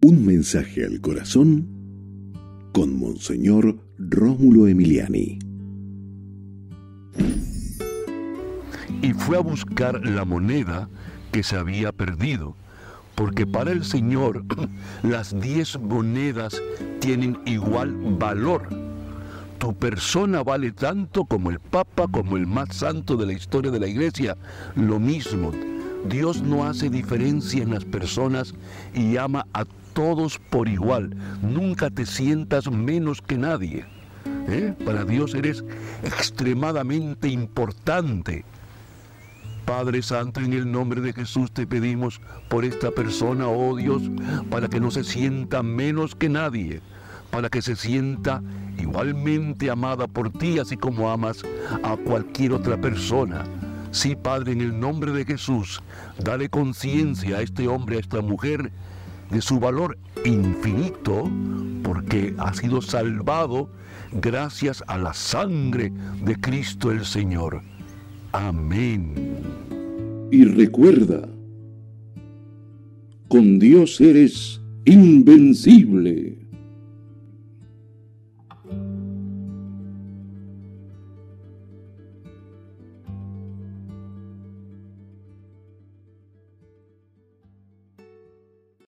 Un mensaje al corazón con Monseñor Rómulo Emiliani. Y fue a buscar la moneda que se había perdido, porque para el Señor las diez monedas tienen igual valor. Tu persona vale tanto como el Papa, como el más santo de la historia de la Iglesia, lo mismo. Dios no hace diferencia en las personas y ama a todos por igual. Nunca te sientas menos que nadie. ¿eh? Para Dios eres extremadamente importante. Padre Santo, en el nombre de Jesús te pedimos por esta persona, oh Dios, para que no se sienta menos que nadie, para que se sienta igualmente amada por ti, así como amas a cualquier otra persona. Sí, Padre, en el nombre de Jesús, dale conciencia a este hombre, a esta mujer, de su valor infinito porque ha sido salvado gracias a la sangre de Cristo el Señor. Amén. Y recuerda, con Dios eres invencible.